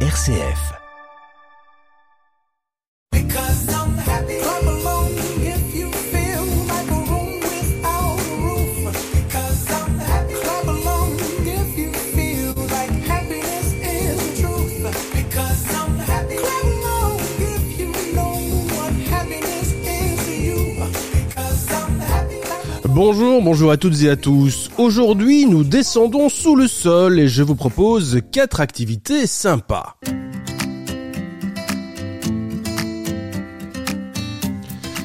RCF. Bonjour, bonjour à toutes et à tous. Aujourd'hui, nous descendons sous le sol et je vous propose quatre activités sympas.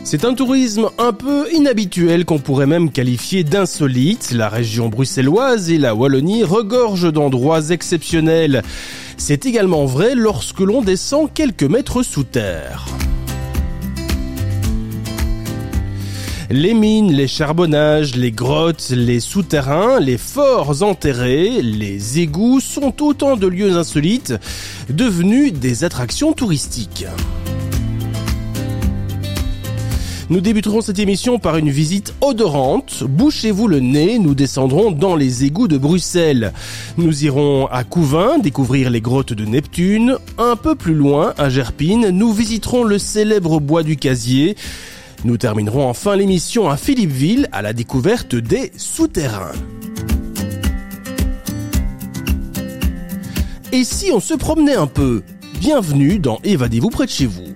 C'est un tourisme un peu inhabituel qu'on pourrait même qualifier d'insolite. La région bruxelloise et la Wallonie regorgent d'endroits exceptionnels. C'est également vrai lorsque l'on descend quelques mètres sous terre. Les mines, les charbonnages, les grottes, les souterrains, les forts enterrés, les égouts sont autant de lieux insolites devenus des attractions touristiques. Nous débuterons cette émission par une visite odorante. Bouchez-vous le nez, nous descendrons dans les égouts de Bruxelles. Nous irons à Couvin découvrir les grottes de Neptune. Un peu plus loin, à Gerpine, nous visiterons le célèbre bois du casier. Nous terminerons enfin l'émission à Philippeville à la découverte des souterrains. Et si on se promenait un peu? Bienvenue dans Évadez-vous près de chez vous.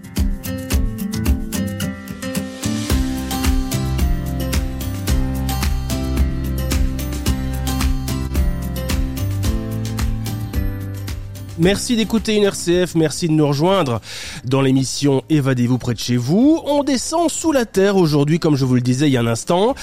Merci d'écouter une RCF, merci de nous rejoindre dans l'émission Évadez-vous près de chez vous. On descend sous la terre aujourd'hui, comme je vous le disais il y a un instant.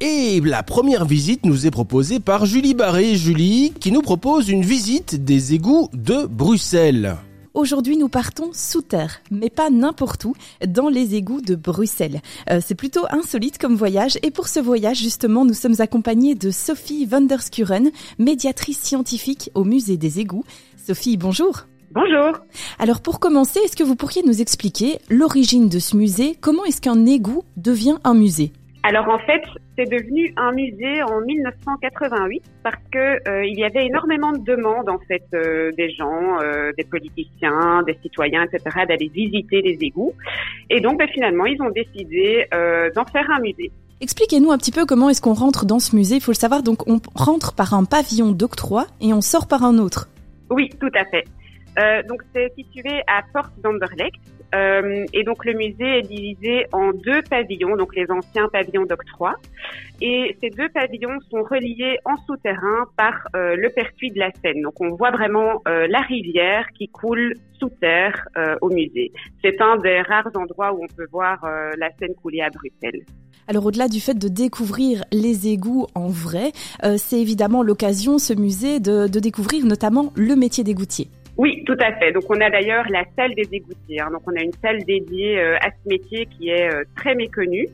Et la première visite nous est proposée par Julie Barré. Julie, qui nous propose une visite des égouts de Bruxelles. Aujourd'hui, nous partons sous terre, mais pas n'importe où, dans les égouts de Bruxelles. Euh, c'est plutôt insolite comme voyage, et pour ce voyage, justement, nous sommes accompagnés de Sophie Vanderskuren, médiatrice scientifique au musée des égouts. Sophie, bonjour. Bonjour. Alors pour commencer, est-ce que vous pourriez nous expliquer l'origine de ce musée? Comment est-ce qu'un égout devient un musée? Alors en fait, c'est devenu un musée en 1988 parce que euh, il y avait énormément de demandes en fait euh, des gens, euh, des politiciens, des citoyens, etc. d'aller visiter les égouts. Et donc ben, finalement, ils ont décidé d'en faire un musée. Expliquez-nous un petit peu comment est-ce qu'on rentre dans ce musée. Il faut le savoir. Donc on rentre par un pavillon d'octroi et on sort par un autre. Oui, tout à fait. Euh, donc c'est situé à Porte d'Anderlecht euh, et donc le musée est divisé en deux pavillons, donc les anciens pavillons d'octroi. Et ces deux pavillons sont reliés en souterrain par euh, le pertuis de la Seine. Donc on voit vraiment euh, la rivière qui coule sous terre au musée. C'est un des rares endroits où on peut voir la Seine couler à Bruxelles. Alors au-delà du fait de découvrir les égouts en vrai, c'est évidemment l'occasion, ce musée, de, de, découvrir notamment le métier d'égoutier. Oui, tout à fait. Donc on a d'ailleurs la salle des égoutiers. Hein. Donc on a une salle dédiée euh, à ce métier qui est euh, très méconnu.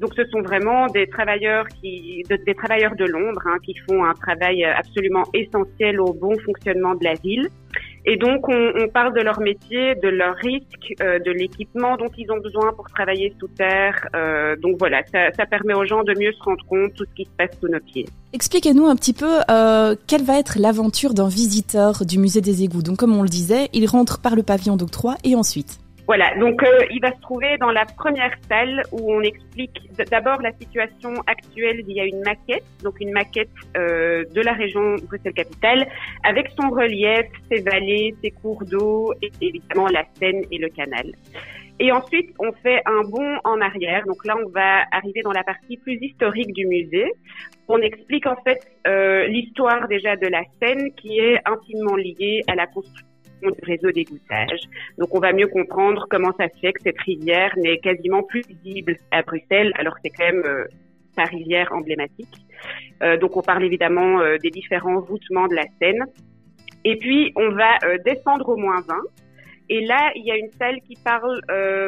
Donc ce sont vraiment des travailleurs qui, de, des travailleurs de Londres hein, qui font un travail absolument essentiel au bon fonctionnement de la ville. Et donc, on, on, parle de leur métier, de leurs risques, euh, de l'équipement dont ils ont besoin pour travailler sous terre. Euh, donc voilà, ça, ça, permet aux gens de mieux se rendre compte de tout ce qui se passe sous nos pieds. Expliquez-nous un petit peu euh, quelle va être l'aventure d'un visiteur du musée des égouts. Donc, comme on le disait, il rentre par le pavillon d'octroi et ensuite voilà, donc euh, il va se trouver dans la première salle où on explique d'abord la situation actuelle via une maquette, donc une maquette euh, de la région Bruxelles-Capitale, avec son relief, ses vallées, ses cours d'eau et évidemment la Seine et le canal. Et ensuite, on fait un bond en arrière. Donc là, on va arriver dans la partie plus historique du musée. On explique en fait euh, l'histoire déjà de la Seine qui est intimement liée à la construction du réseau d'égouttage. Donc on va mieux comprendre comment ça se fait que cette rivière n'est quasiment plus visible à Bruxelles, alors que c'est quand même euh, sa rivière emblématique. Euh, donc on parle évidemment euh, des différents voûtements de la Seine. Et puis on va descendre au moins 20. Et là, il y a une salle qui parle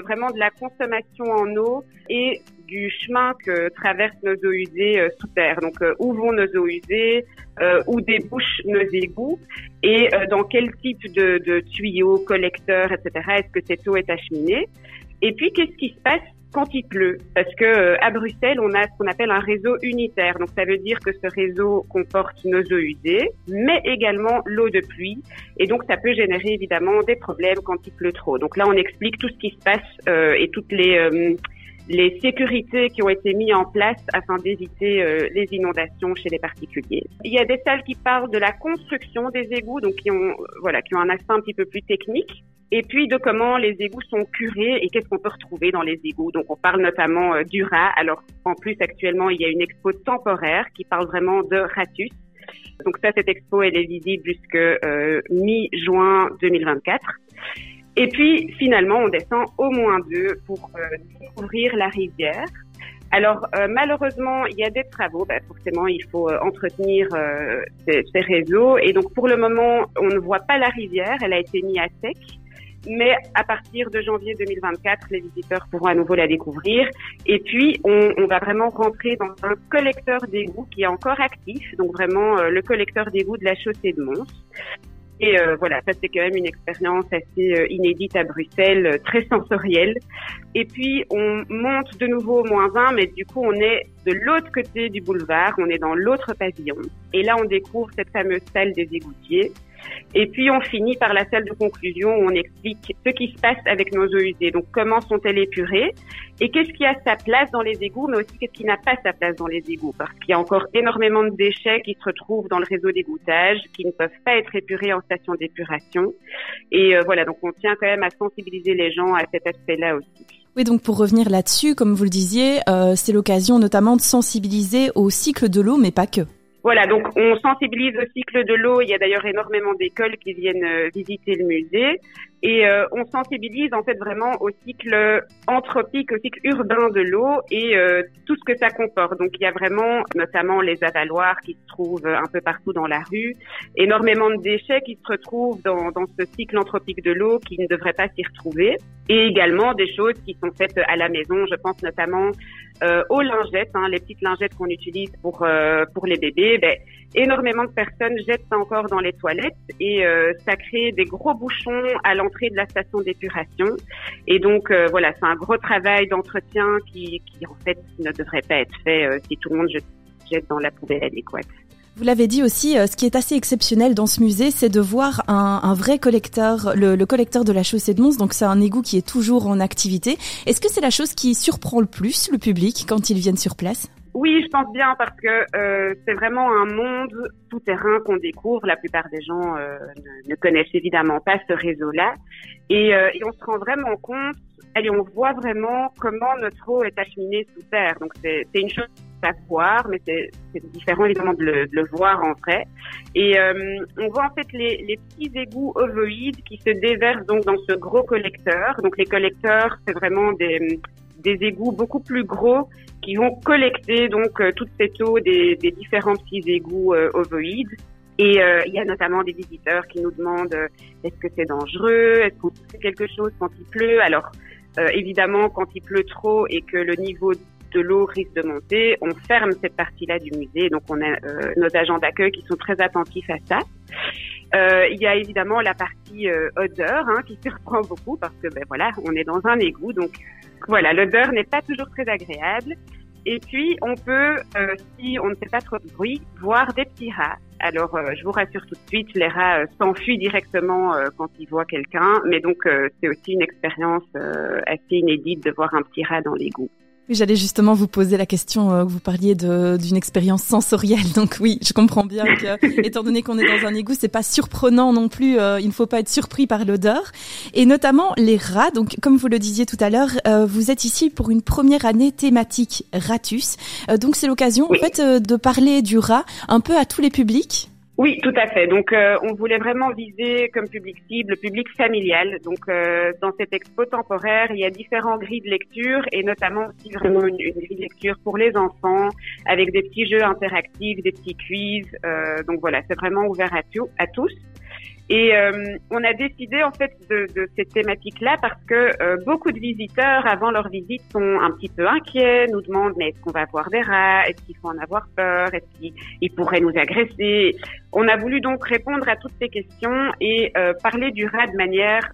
vraiment de la consommation en eau et du chemin que traversent nos eaux usées euh, sous terre. Donc, euh, où vont nos eaux usées, où débouchent nos égouts et dans quel type de, de tuyaux, collecteurs, etc. Est-ce que cette eau est acheminée? Et puis, qu'est-ce qui se passe quand il pleut, parce que euh, à Bruxelles, on a ce qu'on appelle un réseau unitaire. Donc ça veut dire que ce réseau comporte nos eaux usées, mais également l'eau de pluie, et donc ça peut générer évidemment des problèmes quand il pleut trop. Donc là, on explique tout ce qui se passe euh, et toutes les euh, les sécurités qui ont été mises en place afin d'éviter euh, les inondations chez les particuliers. Il y a des salles qui parlent de la construction des égouts, donc qui ont voilà qui ont un aspect un petit peu plus technique, et puis de comment les égouts sont curés et qu'est-ce qu'on peut retrouver dans les égouts. Donc on parle notamment euh, du rat. Alors en plus actuellement il y a une expo temporaire qui parle vraiment de ratus. Donc ça cette expo elle est visible jusque euh, mi-juin 2024. Et puis finalement, on descend au moins deux pour euh, découvrir la rivière. Alors euh, malheureusement, il y a des travaux. Ben, forcément, il faut euh, entretenir ces, ces, réseaux. Et donc pour le moment, on ne voit pas la rivière. Elle a été mise à sec. Mais à partir de janvier 2024, les visiteurs pourront à nouveau la découvrir. Et puis, on, on va vraiment rentrer dans un collecteur d'égouts qui est encore actif. Donc vraiment le collecteur d'égouts de la chaussée de Mons. Et euh, voilà, ça c'est quand même une expérience assez euh, inédite à Bruxelles, euh, très sensorielle. Et puis on monte de nouveau au moins 20, mais du coup on est de l'autre côté du boulevard, on est dans l'autre pavillon. Et là on découvre cette fameuse salle des égoutiers. Et puis on finit par la salle de conclusion où on explique ce qui se passe avec nos eaux usées. Donc comment sont-elles épurées et qu'est-ce qui a sa place dans les égouts, mais aussi qu'est-ce qui n'a pas sa place dans les égouts? Parce qu'il y a encore énormément de déchets qui se retrouvent dans le réseau d'égouttage, qui ne peuvent pas être épurés en station d'épuration. Et euh, voilà, donc on tient quand même à sensibiliser les gens à cet aspect-là aussi. Oui, donc pour revenir là-dessus, comme vous le disiez, euh, c'est l'occasion notamment de sensibiliser au cycle de l'eau, mais pas que. Voilà, donc on sensibilise au cycle de l'eau. Il y a d'ailleurs énormément d'écoles qui viennent euh, visiter le musée. Et euh, on sensibilise en fait vraiment au cycle anthropique, au cycle urbain de l'eau et euh, tout ce que ça comporte. Donc il y a vraiment notamment les avaloirs qui se trouvent un peu partout dans la rue, énormément de déchets qui se retrouvent dans, dans ce cycle anthropique de l'eau qui ne devraient pas s'y retrouver. Et également des choses qui sont faites à la maison. Je pense notamment euh, aux lingettes, hein, les petites lingettes qu'on utilise pour euh, pour les bébés. Ben, énormément de personnes jettent ça encore dans les toilettes et euh, ça crée des gros bouchons à l'entrée de la station d'épuration. Et donc euh, voilà, c'est un gros travail d'entretien qui, qui en fait ne devrait pas être fait euh, si tout le monde jette dans la poubelle adéquate. Vous l'avez dit aussi, euh, ce qui est assez exceptionnel dans ce musée, c'est de voir un, un vrai collecteur, le, le, collecteur de la chaussée de Mons. Donc c'est un égout qui est toujours en activité. Est-ce que c'est la chose qui surprend le plus le public quand ils viennent sur place? Oui, je pense bien parce que euh, c'est vraiment un monde tout-terrain qu'on découvre. La plupart des gens euh, ne, connaissent évidemment pas ce réseau-là. Et, euh, et, on se rend vraiment compte, et on voit vraiment comment notre eau est acheminée sous terre. Donc c'est une chose à voir, mais c'est différent évidemment de le, voir en vrai. Et euh, on voit en fait les, petits égouts ovoïdes qui se déversent donc dans ce gros collecteur. Donc les collecteurs, c'est vraiment des, des égouts beaucoup plus gros qui vont collecter donc euh, toute cette eau des, différents petits égouts euh, ovoïdes. Et euh, il y a notamment des visiteurs qui nous demandent est-ce que c'est dangereux, est-ce qu'on fait quelque chose quand il pleut? Alors évidemment, quand il pleut trop et que le niveau de l'eau risque de monter, on ferme cette partie-là du musée. Donc on a nos agents d'accueil qui sont très attentifs à ça. il y a évidemment la partie odeur hein, qui surprend beaucoup parce que ben voilà, on est dans un égout, donc voilà, l'odeur n'est pas toujours très agréable. Et puis, on peut, euh, si on ne fait pas trop de bruit, voir des petits rats. Alors, euh, je vous rassure tout de suite, les rats euh, s'enfuient directement quand ils voient quelqu'un, mais donc c'est aussi une expérience assez inédite de voir un petit rat dans l'égout. J'allais justement vous poser la question, euh, vous parliez d'une expérience sensorielle. Donc oui, je comprends bien que, étant donné qu'on est dans un égout, c'est pas surprenant non plus. Euh, il ne faut pas être surpris par l'odeur. Et notamment les rats. Donc comme vous le disiez tout à l'heure, euh, vous êtes ici pour une première année thématique Ratus. Euh, donc c'est l'occasion oui. en fait euh, de parler du rat un peu à tous les publics. Oui, tout à fait. Donc, euh, on voulait vraiment viser comme public cible le public familial. Donc, euh, dans cette expo temporaire, il y a différents grilles de lecture et notamment aussi vraiment une, grille de lecture pour les enfants avec des petits jeux interactifs, des petits quiz. Euh, donc voilà, c'est vraiment ouvert à tous. Et euh, on a décidé en fait de, de cette thématique-là parce que euh, beaucoup de visiteurs avant leur visite sont un petit peu inquiets, nous demandent mais est-ce qu'on va voir des rats, est-ce qu'il faut en avoir peur, est-ce qu'ils pourraient nous agresser? On a voulu donc répondre à toutes ces questions et euh, parler du rat de manière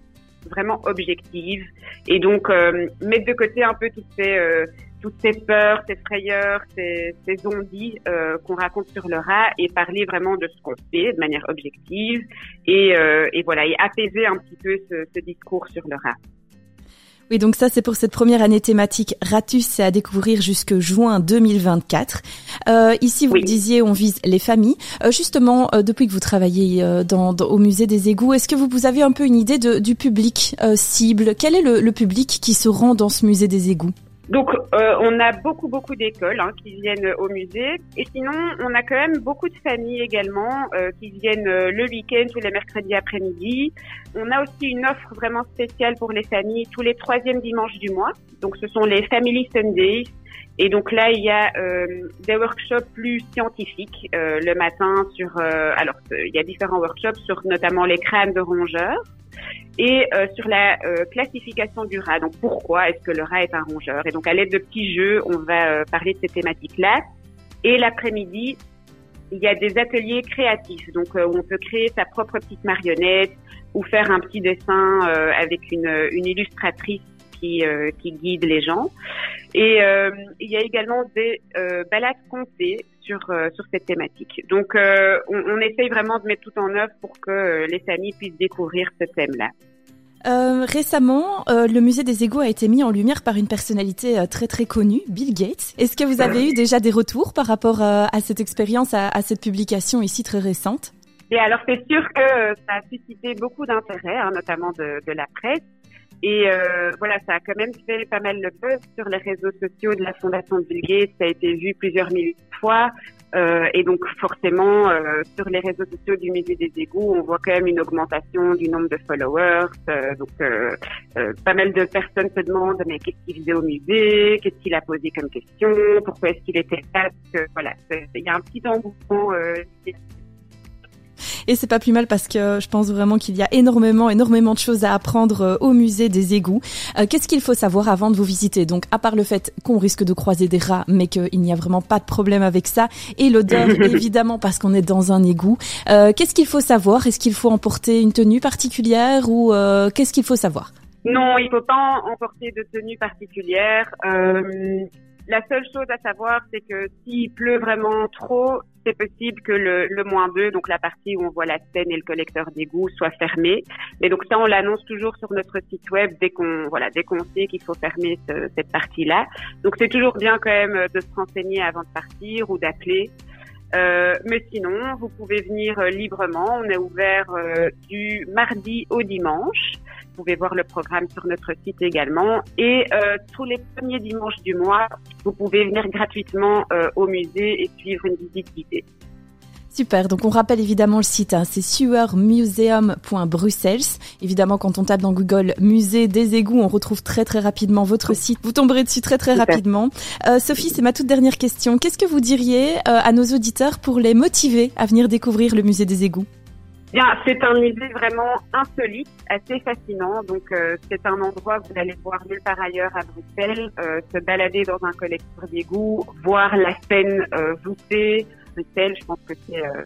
vraiment objective. Et donc mettre de côté un peu toutes ces toutes ces peurs, ces frayeurs, ces, ces euh, qu'on raconte sur le rat et parler vraiment de ce qu'on fait de manière objective et, euh, et voilà et apaiser un petit peu ce, ce discours sur le rat. Oui, donc ça c'est pour cette première année thématique Ratus, c'est à découvrir jusque juin 2024. Euh, ici, vous disiez, on vise les familles. Euh, justement, euh, depuis que vous travaillez euh, dans, au musée des égouts, est-ce que vous, vous avez un peu une idée de, du public cible? Quel est le, le public qui se rend dans ce musée des égouts? Donc, euh, on a beaucoup, beaucoup d'écoles hein, qui viennent au musée. Et sinon, on a quand même beaucoup de familles également euh, qui viennent euh, le week-end ou les mercredis après-midi. On a aussi une offre vraiment spéciale pour les familles tous les troisièmes dimanches du mois. Donc, ce sont les Family Sundays. Et donc là, il y a des workshops plus scientifiques le matin sur. alors, il y a différents workshops sur notamment les crânes de rongeurs et euh, sur la euh, classification du rat. Donc pourquoi est-ce que le rat est un rongeur? Et donc à l'aide de petits jeux, on va euh, parler de ces thématiques-là. Et l'après-midi, il y a des ateliers créatifs, donc où on peut créer sa propre petite marionnette ou faire un petit dessin avec une, une illustratrice qui, qui guide les gens. Et il y a également des balades comptées sur, sur cette thématique. Donc, on, on, essaye vraiment de mettre tout en œuvre pour que les familles puissent découvrir ce thème-là. Euh, récemment, euh, le musée des égouts a été mis en lumière par une personnalité euh, très très connue, Bill Gates. Est-ce que vous avez eu déjà des retours par rapport euh, à cette expérience, à, à, cette publication ici très récente? Et alors c'est sûr que ça a suscité beaucoup d'intérêt, hein, notamment de, de, la presse. Et voilà, ça a quand même fait pas mal de buzz sur les réseaux sociaux de la Fondation Bill Gates. Ça a été vu plusieurs milliers de fois. Euh, et donc forcément, euh, sur les réseaux sociaux du musée des égouts, on voit quand même une augmentation du nombre de followers. Euh, donc euh, euh, pas mal de personnes se demandent mais qu'est-ce qu'il faisait au musée, qu'est-ce qu'il a posé comme question, pourquoi est-ce qu'il était là? Voilà, il y a un petit engouement et c'est pas plus mal parce que je pense vraiment qu'il y a énormément, énormément de choses à apprendre euh, au musée des égouts. Euh, qu'est-ce qu'il faut savoir avant de vous visiter? Donc, à part le fait qu'on risque de croiser des rats, mais qu'il n'y a vraiment pas de problème avec ça, et l'odeur, évidemment, parce qu'on est dans un égout. Euh, qu'est-ce qu'il faut savoir? Est-ce qu'il faut emporter une tenue particulière ou qu'est-ce qu'il faut savoir? Non, il faut pas emporter de tenue particulière. Euh, la seule chose à savoir, c'est que s'il pleut vraiment trop, c'est possible que le, le moins 2, donc la partie où on voit la scène et le collecteur d'égout, soit fermé. Mais donc ça, on l'annonce toujours sur notre site web dès qu'on voilà, dès qu'on sait qu'il faut fermer cette partie-là. Donc c'est toujours bien quand même de se renseigner avant de partir ou d'appeler. Euh, mais sinon, vous pouvez venir euh, librement. On est ouvert euh, du mardi au dimanche. Vous pouvez voir le programme sur notre site également. Et euh, tous les premiers dimanches du mois, vous pouvez venir gratuitement euh, au musée et suivre une visite guidée. Super, donc on rappelle évidemment le site, hein, c'est sewermuseum.brussels. Évidemment, quand on tape dans Google musée des égouts, on retrouve très très rapidement votre site. Vous tomberez dessus très très rapidement. Euh, Sophie, c'est ma toute dernière question. Qu'est-ce que vous diriez à nos auditeurs pour les motiver à venir découvrir le musée des égouts? Bien, c'est un musée vraiment insolite, assez fascinant. Donc, euh, c'est un endroit que vous allez voir nulle part ailleurs à Bruxelles. Euh, se balader dans un collecteur d'égout, voir la scène euh, voûtée. Bruxelles, je pense que c'est euh,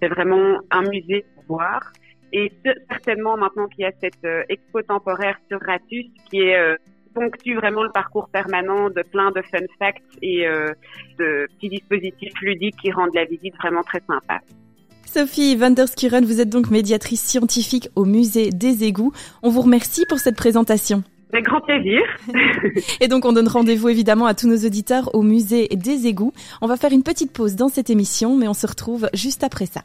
c'est vraiment un musée à voir. Et certainement maintenant qu'il y a cette expo temporaire sur Ratus qui est ponctue vraiment le parcours permanent de plein de fun facts et de petits dispositifs ludiques qui rendent la visite vraiment très sympa. Sophie Vanderskuren, vous êtes donc médiatrice scientifique au musée des égouts. On vous remercie pour cette présentation. Avec grand plaisir. Et donc on donne rendez-vous évidemment à tous nos auditeurs au musée des égouts. On va faire une petite pause dans cette émission, mais on se retrouve juste après ça.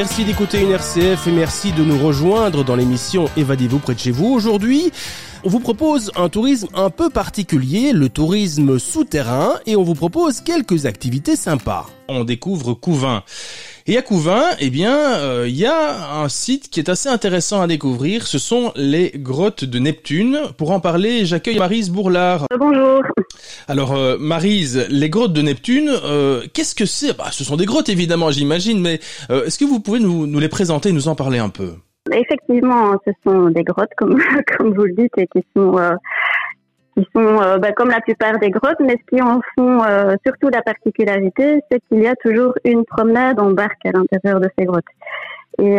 Merci d'écouter une RCF et merci de nous rejoindre dans l'émission Évadez-vous près de chez vous. Aujourd'hui, on vous propose un tourisme un peu particulier, le tourisme souterrain, et on vous propose quelques activités sympas. On découvre Couvin. Et à Couvin, eh bien, euh, il y a un site qui est assez intéressant à découvrir. Ce sont les grottes de Neptune. Pour en parler, j'accueille Marise Bourlard. Bonjour. Alors, euh, Marise, les grottes de Neptune, euh, qu'est-ce que c'est? Bah, Ce sont des grottes, évidemment, j'imagine, mais est-ce que vous pouvez nous, nous les présenter, nous en parler un peu? Effectivement, ce sont des grottes, comme, comme vous le dites, et qui sont, euh, qui sont euh, bah, comme la plupart des grottes, mais ce qui en font euh, surtout la particularité, c'est qu'il y a toujours une promenade en barque à l'intérieur de ces grottes. Et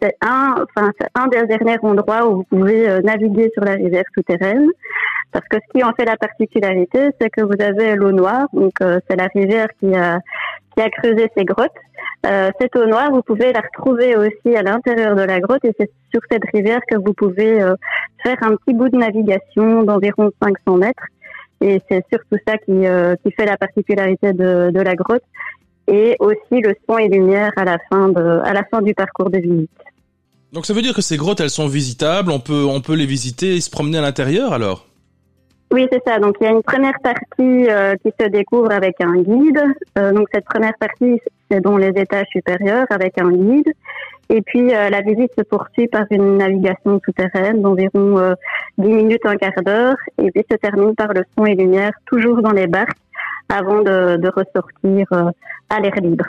c'est un, enfin, un des derniers endroits où vous pouvez naviguer sur la rivière souterraine. Parce que ce qui en fait la particularité, c'est que vous avez l'eau noire, donc c'est la rivière qui a, qui a creusé ces grottes. Euh, cette eau noire, vous pouvez la retrouver aussi à l'intérieur de la grotte et c'est sur cette rivière que vous pouvez euh, faire un petit bout de navigation d'environ 500 mètres. Et c'est surtout ça qui, euh, qui fait la particularité de, de, la grotte et aussi le son et lumière à la fin, à la fin du parcours de visite. Donc ça veut dire que ces grottes, elles sont visitables, on peut, on peut les visiter et se promener à l'intérieur alors? Oui, c'est ça. Donc il y a une première partie euh, qui se découvre avec un guide. Euh, donc cette première partie, c'est dans les étages supérieurs avec un guide. Et puis euh, la visite se poursuit par une navigation souterraine d'environ 10 minutes, un quart d'heure. Et puis se termine par le son et lumière, toujours dans les barques, avant de, ressortir à l'air libre.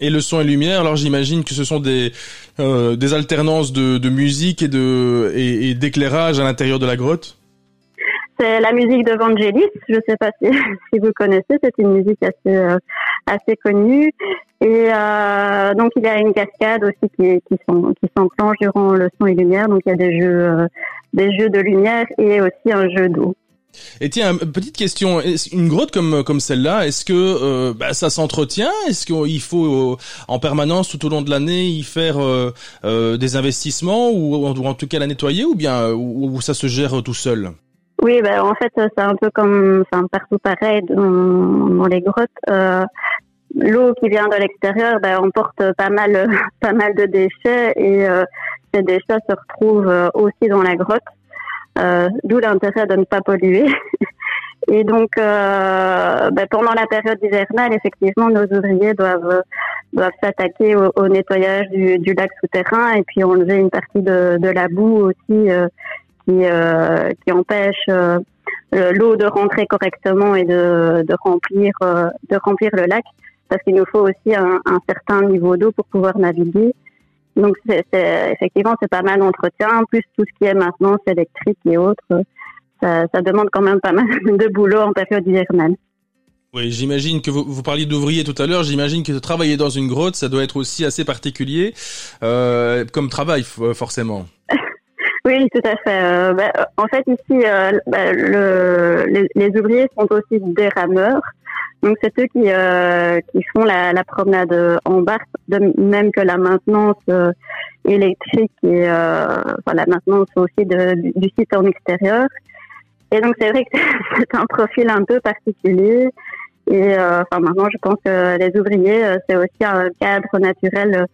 Et le son et lumière, alors j'imagine que ce sont des des alternances de, musique et de et d'éclairage à l'intérieur de la grotte? C'est la musique de Vangelis. Je ne sais pas si, si vous connaissez. C'est une musique assez euh, assez connue. Et euh, donc il y a une cascade aussi qui, qui, qui s'enclenche durant le son et lumière. Donc il y a des jeux euh, des jeux de lumière et aussi un jeu d'eau. Et tiens, petite question, une grotte comme comme celle-là, est-ce que euh, bah, ça s'entretient? Est-ce qu'il faut en permanence tout au long de l'année y faire des investissements ou, en tout cas la nettoyer ou bien ou ça se gère tout seul? Oui, ben, en fait, c'est un peu comme partout pareil dans, les grottes. Euh, L'eau qui vient de l'extérieur ben, emporte pas mal, pas mal de déchets et euh, ces déchets se retrouvent euh, aussi dans la grotte, d'où l'intérêt de ne pas polluer. et donc, ben, pendant la période hivernale, effectivement, nos ouvriers doivent doivent s'attaquer au, nettoyage du, lac souterrain et puis enlever une partie de la boue aussi qui, euh, qui empêche euh, l'eau de rentrer correctement et de, de remplir euh, de remplir le lac parce qu'il nous faut aussi un, un certain niveau d'eau pour pouvoir naviguer. Donc c'est, effectivement c'est pas mal d'entretien, plus tout ce qui est maintenance électrique et autres. Ça, ça demande quand même pas mal de boulot en période hivernale. Oui, j'imagine que vous, vous parliez d'ouvriers tout à l'heure. J'imagine que travailler dans une grotte, ça doit être aussi assez particulier euh, comme travail, forcément. Oui, tout à fait. Euh, bah, en fait, ici, euh, bah, le, les, les, ouvriers sont aussi des rameurs. Donc, c'est eux qui, euh, qui font la, la, promenade en barque, de même que la maintenance euh, électrique et enfin, la maintenance aussi de, du site en extérieur. Et donc, c'est vrai que c'est un profil un peu particulier. Et enfin, maintenant, je pense que les ouvriers, c'est aussi un cadre naturel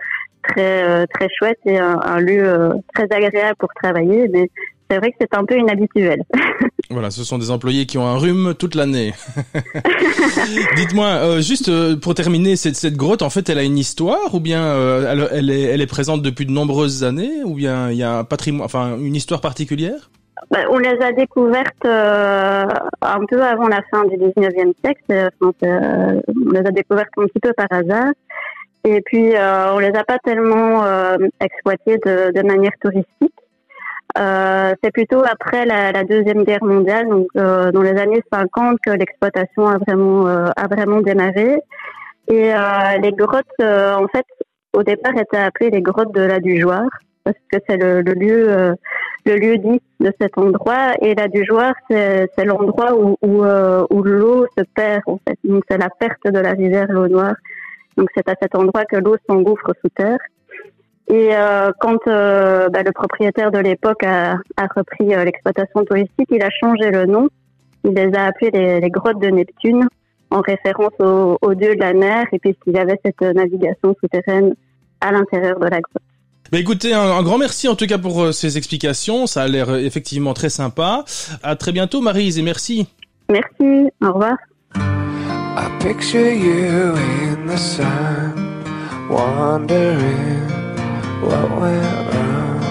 très euh, très chouette et un, lieu euh, très agréable pour travailler. Mais c'est vrai que c'est un peu inhabituel. Voilà, ce sont des employés qui ont un rhume toute l'année. Dites-moi, euh, juste pour terminer, cette, cette grotte, en fait, elle a une histoire ou bien elle, elle, est, elle est présente depuis de nombreuses années ou bien il y a un patrimoine, enfin une histoire particulière? Ben, On les a découvertes un peu avant la fin du 19e siècle. on les a découvertes un petit peu par hasard. Et puis, euh, on les a pas tellement euh, exploités de, de, manière touristique. Euh, c'est plutôt après la, la, deuxième guerre mondiale, donc euh, dans les années 50, que l'exploitation a vraiment euh, a vraiment démarré. Et euh, les grottes, en fait, au départ, étaient appelées les grottes de la Dujoire parce que c'est le, le, lieu le lieu dit de cet endroit. Et la Dujoire, c'est l'endroit où où, où l'eau se perd en fait. Donc c'est la perte de la rivière l'eau noire. Donc c'est à cet endroit que l'eau s'engouffre sous terre. Et euh, quand euh, bah, le propriétaire de l'époque a, a, repris euh, l'exploitation touristique, il a changé le nom. Il les a appelés les, les grottes de Neptune, en référence au, au, dieu de la mer, et puisqu'il avait cette navigation souterraine à l'intérieur de la grotte. Bah écoutez, un, grand merci en tout cas pour ces explications. Ça a l'air effectivement très sympa. À très bientôt, Marise, et merci. Merci. Au revoir. I picture you in the sun, wondering what went wrong,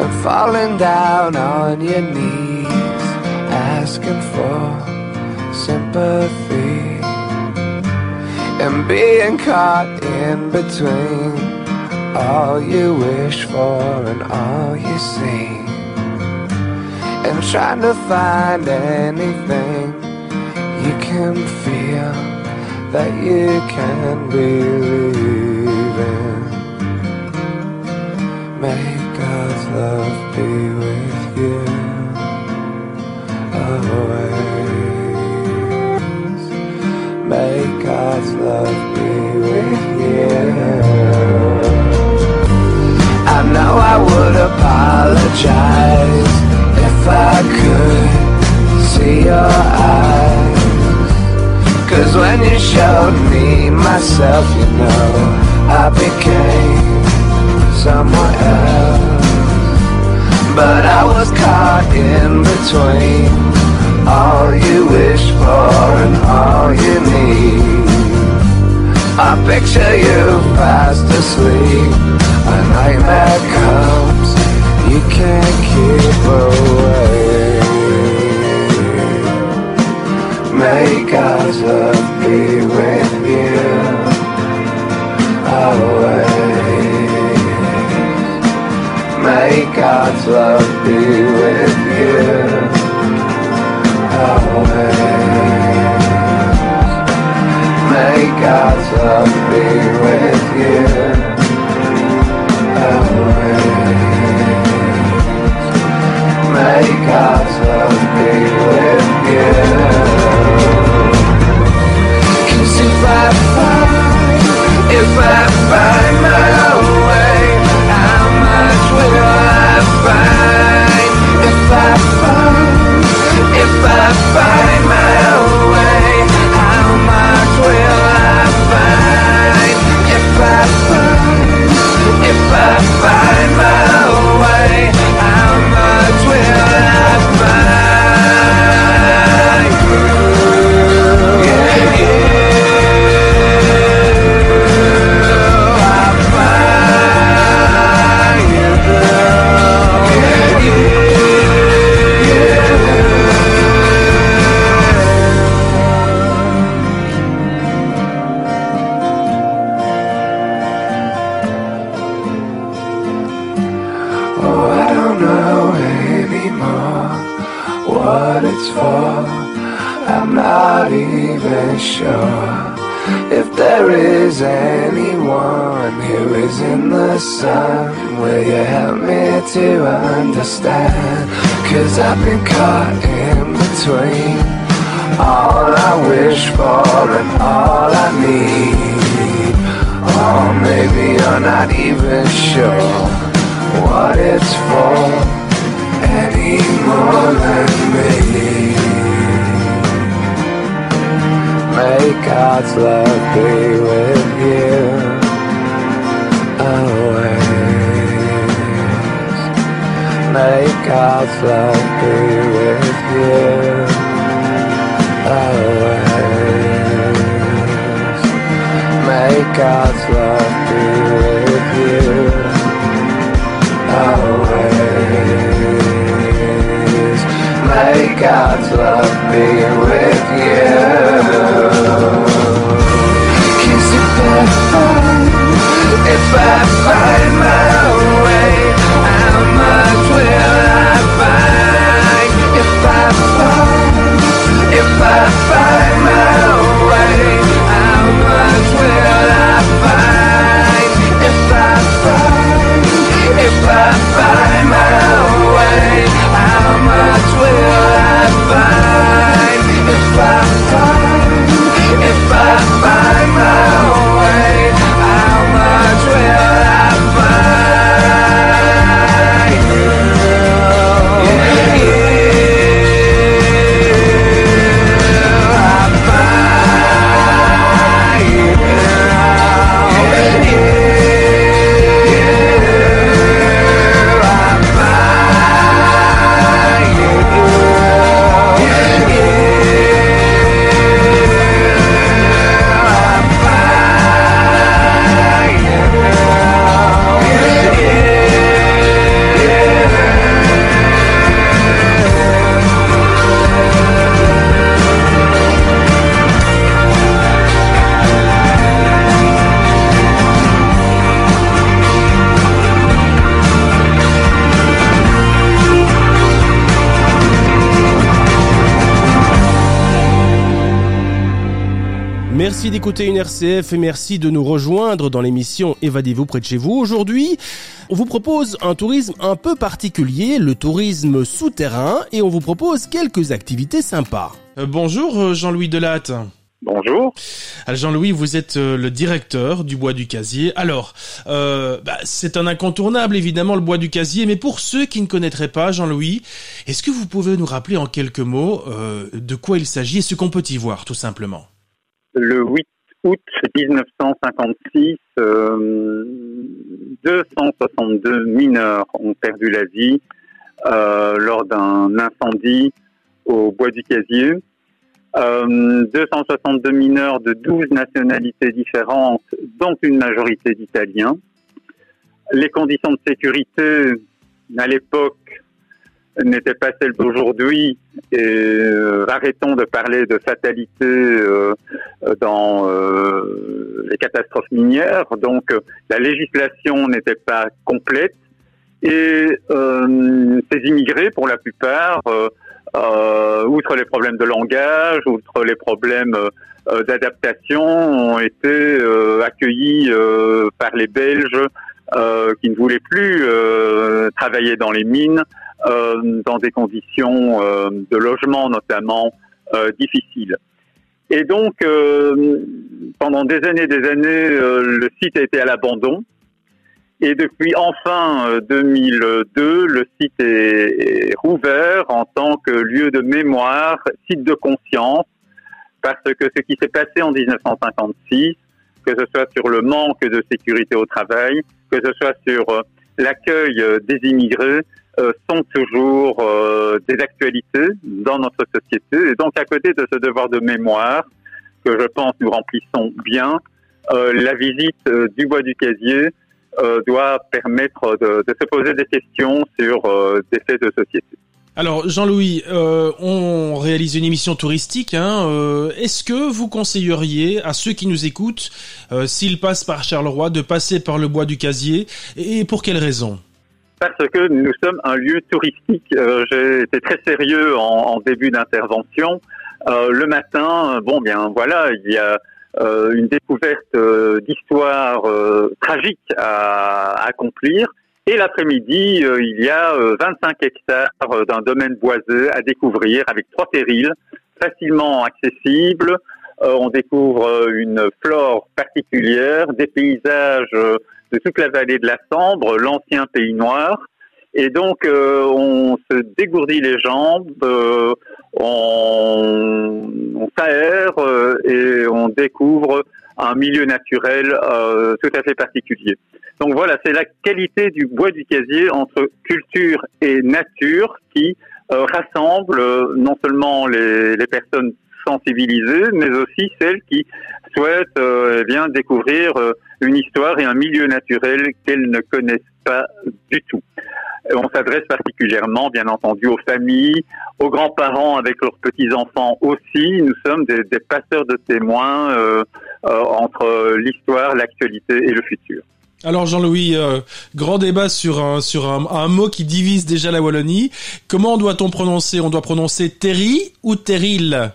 and falling down on your knees, asking for sympathy, and being caught in between all you wish for and all you see, and trying to find anything can feel that you can believe in. May God's love be with you always. May God's love be with you. I know I would apologize if I could see your eyes. Cause when you showed me myself, you know, I became someone else. But I was caught in between all you wish for and all you need. I picture you fast asleep. A nightmare comes, you can't keep away. May God's love be with you always. May God's love be with you always. May God's love be with you. because of being you. Can survive if I. make us be with you always. Make us be with you always. Make us be with you. Kiss it if I find my fast d'écouter une RCF et merci de nous rejoindre dans l'émission Évadez-vous près de chez vous. Aujourd'hui, on vous propose un tourisme un peu particulier, le tourisme souterrain, et on vous propose quelques activités sympas. Euh, bonjour euh, Jean-Louis Delatte. Bonjour. Alors Jean-Louis, vous êtes euh, le directeur du Bois du Casier. Alors, euh, bah, c'est un incontournable évidemment le Bois du Casier, mais pour ceux qui ne connaîtraient pas Jean-Louis, est-ce que vous pouvez nous rappeler en quelques mots euh, de quoi il s'agit et ce qu'on peut y voir tout simplement? Le 8 août 1956, euh, 262 mineurs ont perdu la vie euh, lors d'un incendie au Bois du Casier. Euh, 262 mineurs de 12 nationalités différentes, dont une majorité d'Italiens. Les conditions de sécurité à l'époque n'étaient pas celles d'aujourd'hui. Et euh, arrêtons de parler de fatalité euh, dans euh, les catastrophes minières. Donc la législation n'était pas complète. Et ces immigrés, pour la plupart, outre les problèmes de langage, outre les problèmes d'adaptation, ont été accueillis par les Belges qui ne voulaient plus travailler dans les mines, dans des conditions euh, de logement notamment euh, difficiles. Et donc, euh, pendant des années et des années, euh, le site a été à l'abandon. Et depuis enfin euh, 2002, le site est, est rouvert en tant que lieu de mémoire, site de conscience, parce que ce qui s'est passé en 1956, que ce soit sur le manque de sécurité au travail, que ce soit sur euh, l'accueil euh, des immigrés, euh, sont toujours euh, des actualités dans notre société. Et donc, à côté de ce devoir de mémoire, que je pense nous remplissons bien, la visite du bois du casier doit permettre de, se poser des questions sur des faits de société. Alors Jean-Louis, euh, on réalise une émission touristique. Hein, euh, Est-ce que vous conseilleriez à ceux qui nous écoutent, euh, s'ils passent par Charleroi, de passer par le Bois du Casier Et pour quelles raisons Parce que nous sommes un lieu touristique. Euh, J'ai été très sérieux en, début d'intervention. Le matin, bon bien voilà, il y a une découverte d'histoire tragique à, accomplir. Et l'après-midi, euh, il y a euh, 25 hectares euh, d'un domaine boisé à découvrir avec trois périls facilement accessibles. Euh, on découvre euh, une flore particulière, des paysages euh, de toute la vallée de la Sambre, l'ancien pays noir. Et donc, euh, on se dégourdit les jambes, euh, on, on s'aère euh, et on découvre un milieu naturel euh, tout à fait particulier. Donc voilà, c'est la qualité du bois du casier entre culture et nature qui euh, rassemble euh, non seulement les, personnes sensibilisées, mais aussi celles qui souhaitent euh, eh bien découvrir euh, une histoire et un milieu naturel qu'elles ne connaissent pas du tout. Et On s'adresse particulièrement, bien entendu, aux familles, aux grands-parents avec leurs petits-enfants aussi. Nous sommes des, des passeurs de témoins euh, euh, entre l'histoire, l'actualité et le futur. Alors Jean-Louis, euh, grand débat sur un sur un, un mot qui divise déjà la Wallonie. Comment doit-on prononcer? On doit prononcer Terry ou Terril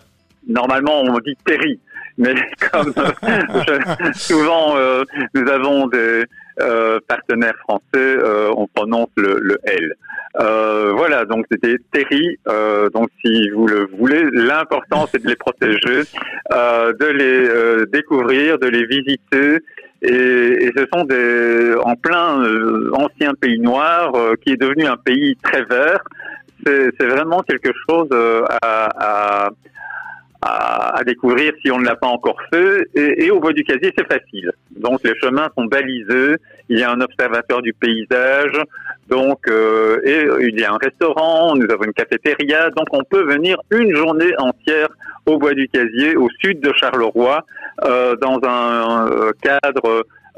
Normalement, on dit Terry, mais comme euh, je- souvent euh, nous avons des euh, partenaires français, euh, on prononce le, le L. Euh, voilà, donc c'était Terry. Euh, donc si vous le voulez, l'important c'est de les protéger, de les découvrir, de les visiter. Et, et ce sont des en plein euh, ancien pays noir euh, qui est devenu un pays très vert. C'est c'est vraiment quelque chose euh, à, à à, à découvrir si on ne l'a pas encore fait. Et, et au bois du casier, c'est facile. Donc les chemins sont balisés. Il y a un observateur du paysage. Donc euh, et il y a un restaurant. Nous avons une cafétéria. Donc on peut venir une journée entière au bois du casier, au sud de Charleroi, euh, dans un euh, cadre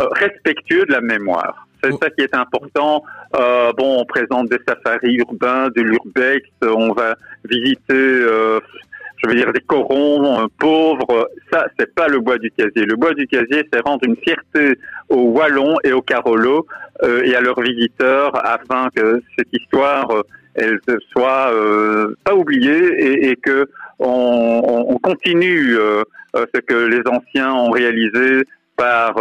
euh, respectueux de la mémoire. C'est ça qui est important. Euh, bon, on présente des safaris urbains, de l'urbex. On va visiter euh, je veux dire des corons euh, pauvres, ça c'est pas le bois du casier. Le bois du casier, c'est rendre une fierté aux Wallons et aux Carolos euh, et à leurs visiteurs afin que cette histoire euh, elle soit euh, pas oubliée et, et que on, on- on continue euh, euh, ce que les anciens ont réalisé par,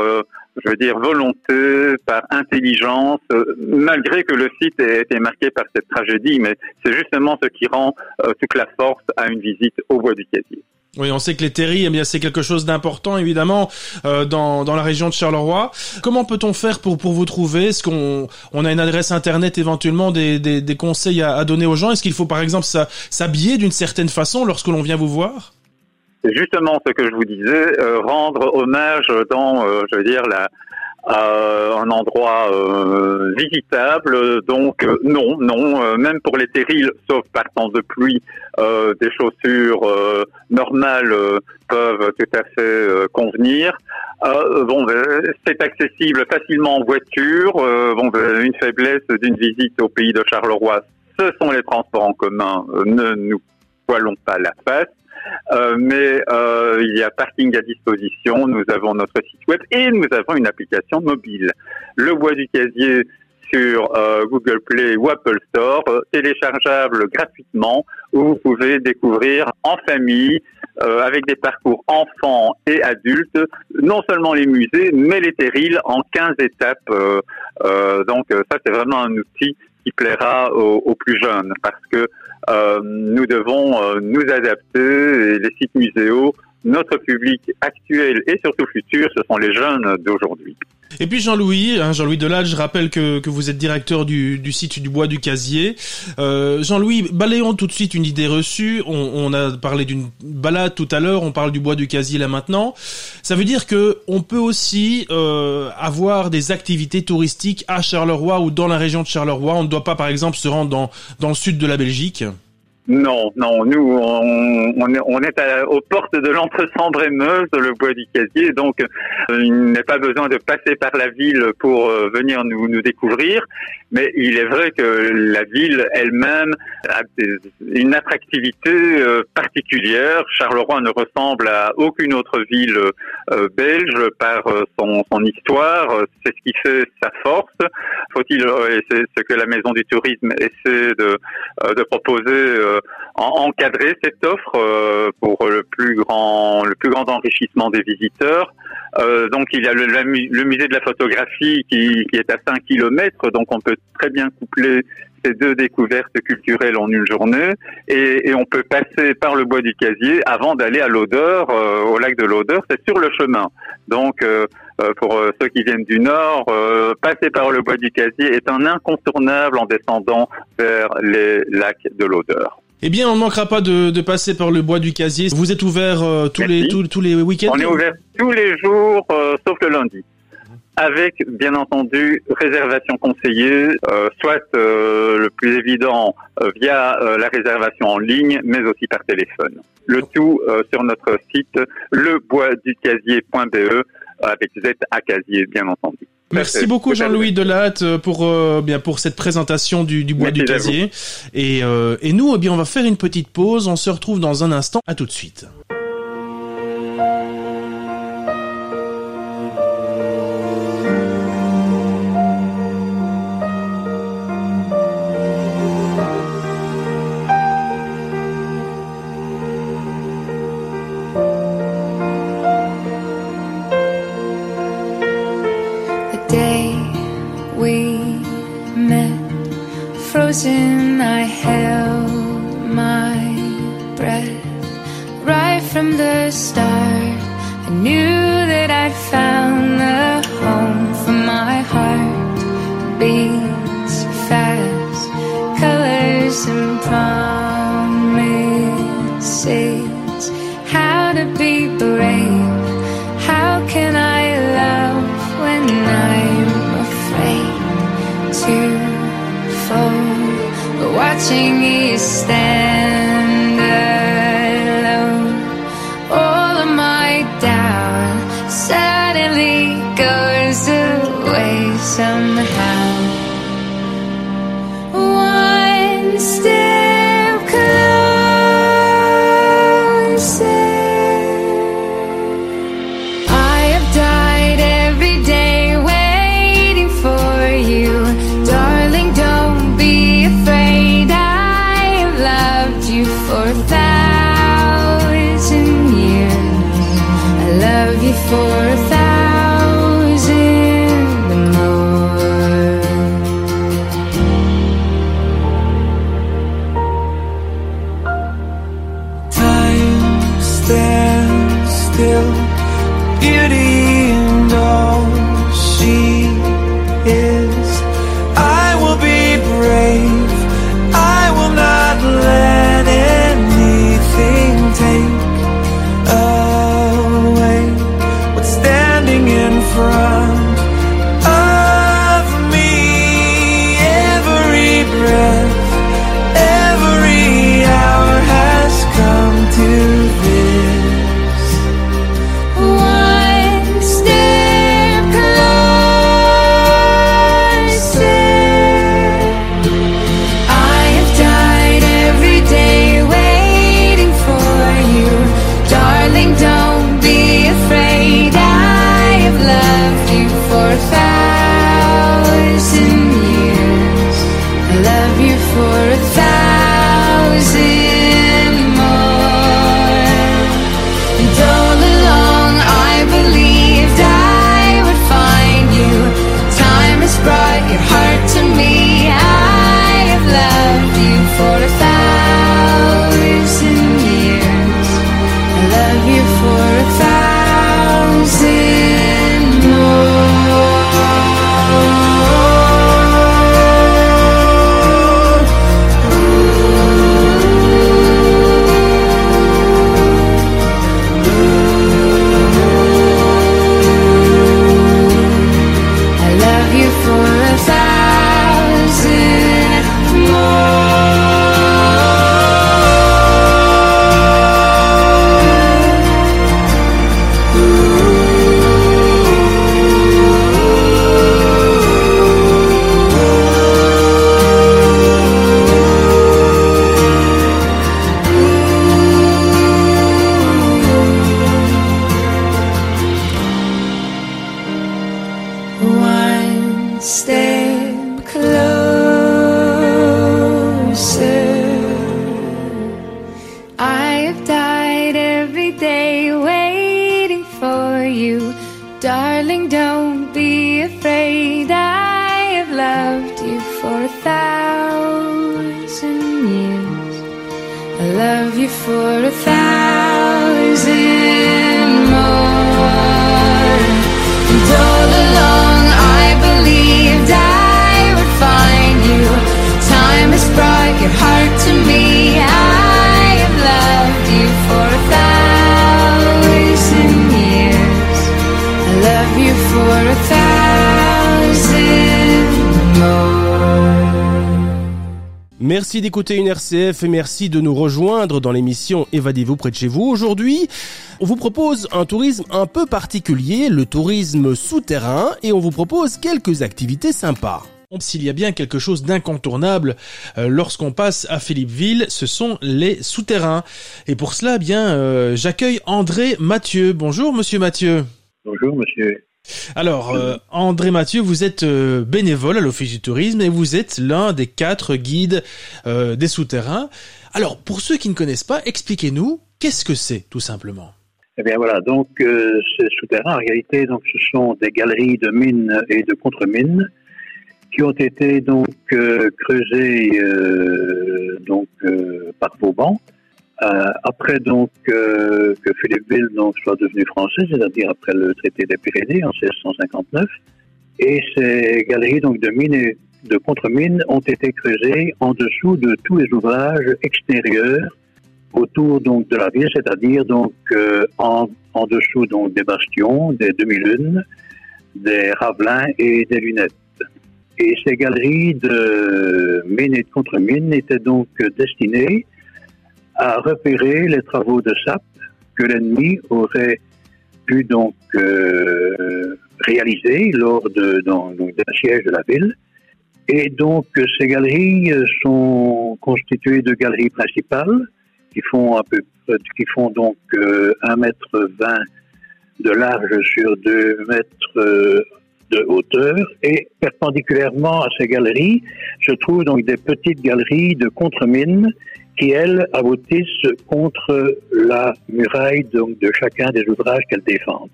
je veux dire, volonté, par intelligence, euh, malgré que le site ait été marqué par cette tragédie. Mais c'est justement ce qui rend euh, toute la force à une visite au bois du Casier. Oui, on sait que les terris, eh bien, c'est quelque chose d'important, évidemment, euh, dans, dans la région de Charleroi. Comment peut-on faire pour, pour vous trouver? Est-ce qu'on on a une adresse internet, éventuellement, des, des, des conseils à, à donner aux gens? Est-ce qu'il faut, par exemple, s'habiller d'une certaine façon lorsque l'on vient vous voir? C'est justement ce que je vous disais, euh, rendre hommage dans, euh, je veux dire, la, euh, un endroit euh, visitable. Donc euh, non, non, euh, même pour les terrils, sauf par temps de pluie, des chaussures normales peuvent tout à fait convenir. Bon, ben, c'est accessible facilement en voiture. Bon, ben, une faiblesse d'une visite au pays de Charleroi, ce sont les transports en commun. Ne nous voilons pas la face. Euh, mais euh, il y a parking à disposition, nous avons notre site web et nous avons une application mobile. Le bois du casier sur euh, Google Play ou Apple Store, euh, téléchargeable gratuitement, où vous pouvez découvrir en famille, avec des parcours enfants et adultes, non seulement les musées, mais les terrils en 15 étapes. Donc ça, c'est vraiment un outil qui plaira aux, aux plus jeunes, parce que nous devons euh, nous adapter et les sites muséaux, notre public actuel et surtout futur, ce sont les jeunes d'aujourd'hui. Et puis Jean-Louis, hein, Jean-Louis Delage, je rappelle que, que vous êtes directeur du, du site du Bois du Casier. Euh, Jean-Louis, balayons tout de suite une idée reçue. On, a parlé d'une balade tout à l'heure, on parle du Bois du Casier là maintenant. Ça veut dire que on peut aussi euh, avoir des activités touristiques à Charleroi ou dans la région de Charleroi. On ne doit pas, par exemple, se rendre dans, dans le sud de la Belgique. Non, non, nous, on, est, aux portes de l'entre-Sambre-et-Meuse, le bois du casier, donc euh, il n'est pas besoin de passer par la ville pour euh, venir nous, découvrir, mais il est vrai que la ville elle-même a des- une attractivité euh, particulière. Charleroi ne ressemble à aucune autre ville belge par son, histoire, c'est ce qui fait sa force. Faut-il, et c'est ce que la Maison du Tourisme essaie de, proposer encadrer cette offre euh, pour le plus grand le plus grand enrichissement des visiteurs. Euh, donc il y a le, musée de la photographie qui, est à 5 kilomètres, donc on peut très bien coupler ces deux découvertes culturelles en une journée et, on peut passer par le bois du casier avant d'aller à l'odeur, euh, au lac de l'odeur, c'est sur le chemin. Donc euh, euh, pour euh, ceux qui viennent du nord, euh, passer par le bois du casier est un incontournable en descendant vers les lacs de l'odeur. Eh bien, on ne manquera pas de, de passer par le Bois du Casier. Vous êtes ouvert euh, tous, Merci. les, tous, tous les week-ends? On est ouvert tous les jours, euh, sauf le lundi. Avec, bien entendu, réservation conseillée, euh, soit euh, le plus évident euh, via euh, la réservation en ligne, mais aussi par téléphone. Le tout euh, sur notre site leboisducasier.be avec Z à casier, bien entendu. Merci beaucoup Jean-Louis. Delatte euh, pour euh, bien pour cette présentation du, du bois Merci du casier. Et, euh, et nous, eh bien, on va faire une petite pause. On se retrouve dans un instant. À tout de suite. Right from the start, I knew that I'd found Merci d'écouter une RCF et merci de nous rejoindre dans l'émission Évadez-vous près de chez vous. Aujourd'hui, on vous propose un tourisme un peu particulier, le tourisme souterrain, et on vous propose quelques activités sympas. S'il y a bien quelque chose d'incontournable euh, lorsqu'on passe à Philippeville, ce sont les souterrains. Et pour cela, eh bien, euh, j'accueille André Mathieu. Bonjour, Monsieur Mathieu. Bonjour, monsieur. Alors, euh, André Mathieu, vous êtes euh, bénévole à l'Office du tourisme et vous êtes l'un des quatre guides euh, des souterrains. Alors, pour ceux qui ne connaissent pas, expliquez-nous qu'est-ce que c'est, tout simplement. Eh bien voilà, donc ces souterrains, en réalité, ce sont des galeries de mines et de contre-mines qui ont été donc creusées donc par Vauban. Euh, après donc euh, que Philippeville donc soit devenu français, c'est-à-dire après le traité des Pyrénées en 1659, et ces galeries donc de mines et de contre-mines ont été creusées en dessous de tous les ouvrages extérieurs autour donc de la ville, c'est-à-dire donc euh, en, en dessous donc des bastions, des demi-lunes, des ravelins et des lunettes. Et ces galeries de mines et de contre-mines étaient donc destinées à repérer les travaux de sape que l'ennemi aurait pu donc euh, réaliser lors d'un siège de la ville. Et donc ces galeries sont constituées de galeries principales qui font un peu, qui font donc euh, 1 mètre 20 de large sur 2 mètres euh, de hauteur et perpendiculairement à ces galeries se trouvent donc des petites galeries de contre-mines qui elles aboutissent contre la muraille donc de chacun des ouvrages qu'elles défendent.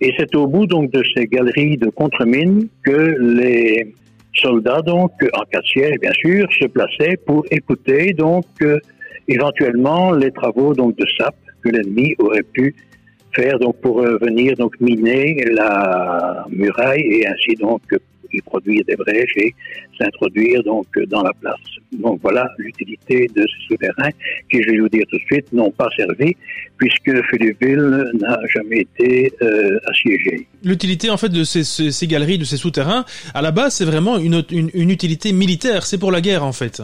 Et c'est au bout donc de ces galeries de contre-mines que les soldats donc en cas de siège bien sûr se plaçaient pour écouter donc euh, éventuellement les travaux donc de sape que l'ennemi aurait pu faire donc pour euh, venir donc miner la muraille et ainsi donc y produire des brèches et s'introduire donc dans la place. Donc voilà l'utilité de ces souterrains qui, je vais vous dire tout de suite, n'ont pas servi puisque Philippeville n'a jamais été euh, assiégé. L'utilité en fait de ces, ces- ces galeries, de ces souterrains, à la base c'est vraiment une, une, une utilité militaire, c'est pour la guerre en fait.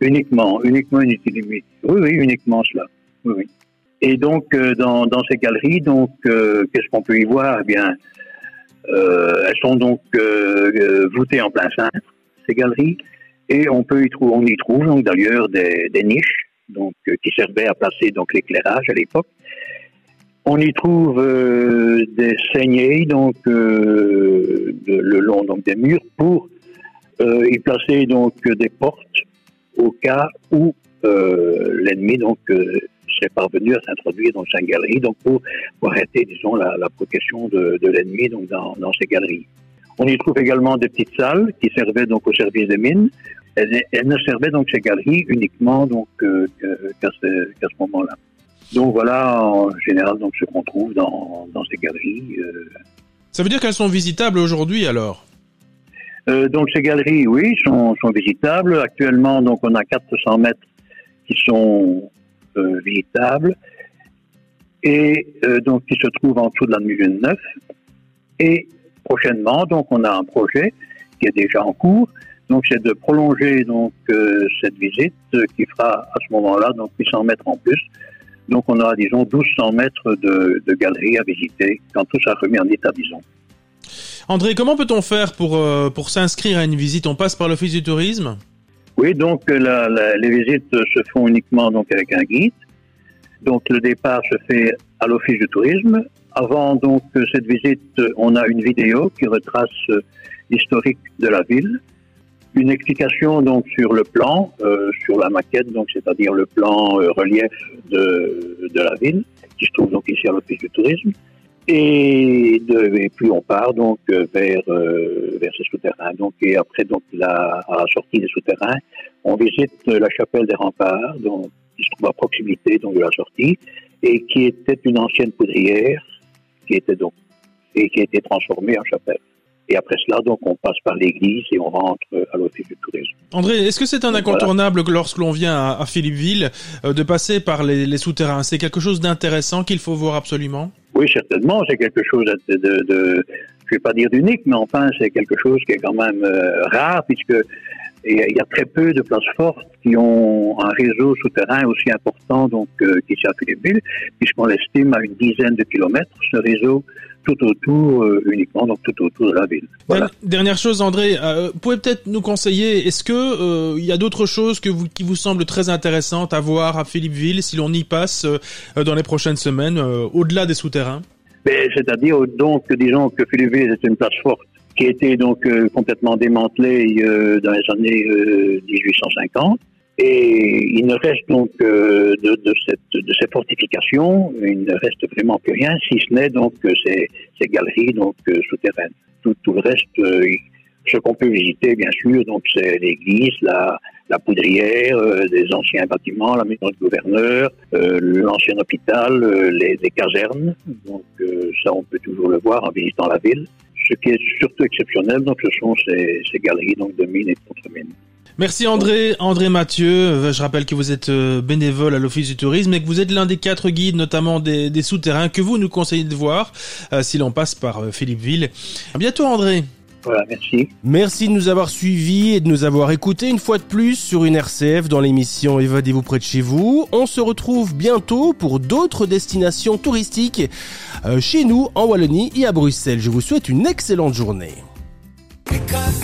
Uniquement, uniquement une utilité. Oui, oui, uniquement cela. Oui, oui. Et donc, euh, dans, dans ces galeries, donc, euh, qu'est-ce qu'on peut y voir? Eh bien, elles sont donc euh, euh, voûtées en plein cintre, ces galeries, et on peut y trouver, on y trouve donc d'ailleurs des, des niches, donc euh, qui servaient à placer donc l'éclairage à l'époque. On y trouve euh, des saignées donc euh, de- le long donc des murs pour euh, y placer donc des portes au cas où euh, l'ennemi donc euh, serait parvenu à s'introduire dans sa galerie, donc pour, pour arrêter, disons, la, la progression de, de l'ennemi donc dans, dans ces galeries. On y trouve également des petites salles qui servaient donc au service des mines. Elles, elles ne servaient donc ces galeries uniquement donc euh, que- qu'à ce, moment-là. Donc voilà en général donc ce qu'on trouve dans, dans ces galeries. euh, Ça veut dire qu'elles sont visitables aujourd'hui alors? Euh, donc ces galeries, oui, sont, sont visitables. Actuellement, donc on a 400 mètres qui sont euh, visitables et euh, donc qui se trouvent en dessous de la Musée Neuf. Et prochainement, donc on a un projet qui est déjà en cours. Donc c'est de prolonger donc euh, cette visite qui fera à ce moment-là donc 800 mètres en plus. Donc on aura disons 1200 mètres de, de galeries à visiter quand tout sera remis en état disons. André, comment peut-on faire pour, pour s'inscrire à une visite? On passe par l'office du tourisme? Oui, donc euh, la- la- les visites se font uniquement donc avec un guide. Donc le départ se fait à l'office du tourisme. Avant donc euh, cette visite, euh, on a une vidéo qui retrace l'historique de la ville, une explication donc sur le plan, euh, sur la maquette, donc c'est-à-dire le plan relief de, de la ville, qui se trouve donc ici à l'office du tourisme. Et, de, et puis on part donc euh, vers euh, vers ces souterrains. Donc et après donc la, à la sortie des souterrains, on visite euh, la chapelle des remparts, donc qui se trouve à proximité donc de la sortie et qui était une ancienne poudrière qui était donc et qui a été transformée en chapelle. Et après cela, donc, on passe par l'église et on rentre euh, à l'office du tourisme. André, est-ce que c'est un Voilà. incontournable que lorsque l'on vient à, Philippeville euh, de passer par les, les souterrains? C'est quelque chose d'intéressant qu'il faut voir absolument? Oui, certainement, c'est quelque chose de, de, de- je vais pas dire d'unique, mais enfin, c'est quelque chose qui est quand même euh, rare puisque il y, a, il y a très peu de places fortes qui ont un réseau souterrain aussi important donc euh, qu'ici à Philippeville, puisqu'on l'estime à une dizaine de kilomètres ce réseau tout autour euh, uniquement donc tout autour de la ville. Voilà. Derni- Dernière chose, André, euh, pouvez peut-être nous conseiller, est-ce que euh, il y a d'autres choses que vous, qui vous semblent très intéressantes à voir à Philippeville si l'on y passe euh, dans les prochaines semaines, euh, au-delà des souterrains? Mais c'est-à-dire donc disons que Philippeville est une place forte qui a été donc euh, complètement démantelée euh, dans les années euh, 1850 et il ne reste donc de, ces fortifications il ne reste vraiment plus rien si ce n'est donc ces, galeries donc euh, souterraines tout, le reste euh, ce qu'on peut visiter bien sûr donc c'est l'église la poudrière, euh, des anciens bâtiments, la maison de gouverneur, l'ancien hôpital, les, casernes. Donc ça, on peut toujours le voir en visitant la ville. Ce qui est surtout exceptionnel, donc, ce sont ces, ces galeries donc, de mines et de contre-mines. Merci André, André Mathieu. Euh, Je rappelle que vous êtes euh, bénévole à l'Office du Tourisme et que vous êtes l'un des quatre guides, notamment des, des souterrains, que vous nous conseillez de voir euh, si l'on passe par euh, Philippeville. À bientôt André. Voilà, merci. Merci de nous avoir suivis et de nous avoir écoutés une fois de plus sur une RCF dans l'émission Évadez-vous près de chez vous. On se retrouve bientôt pour d'autres destinations touristiques chez nous en Wallonie et à Bruxelles. Je vous souhaite une excellente journée. Because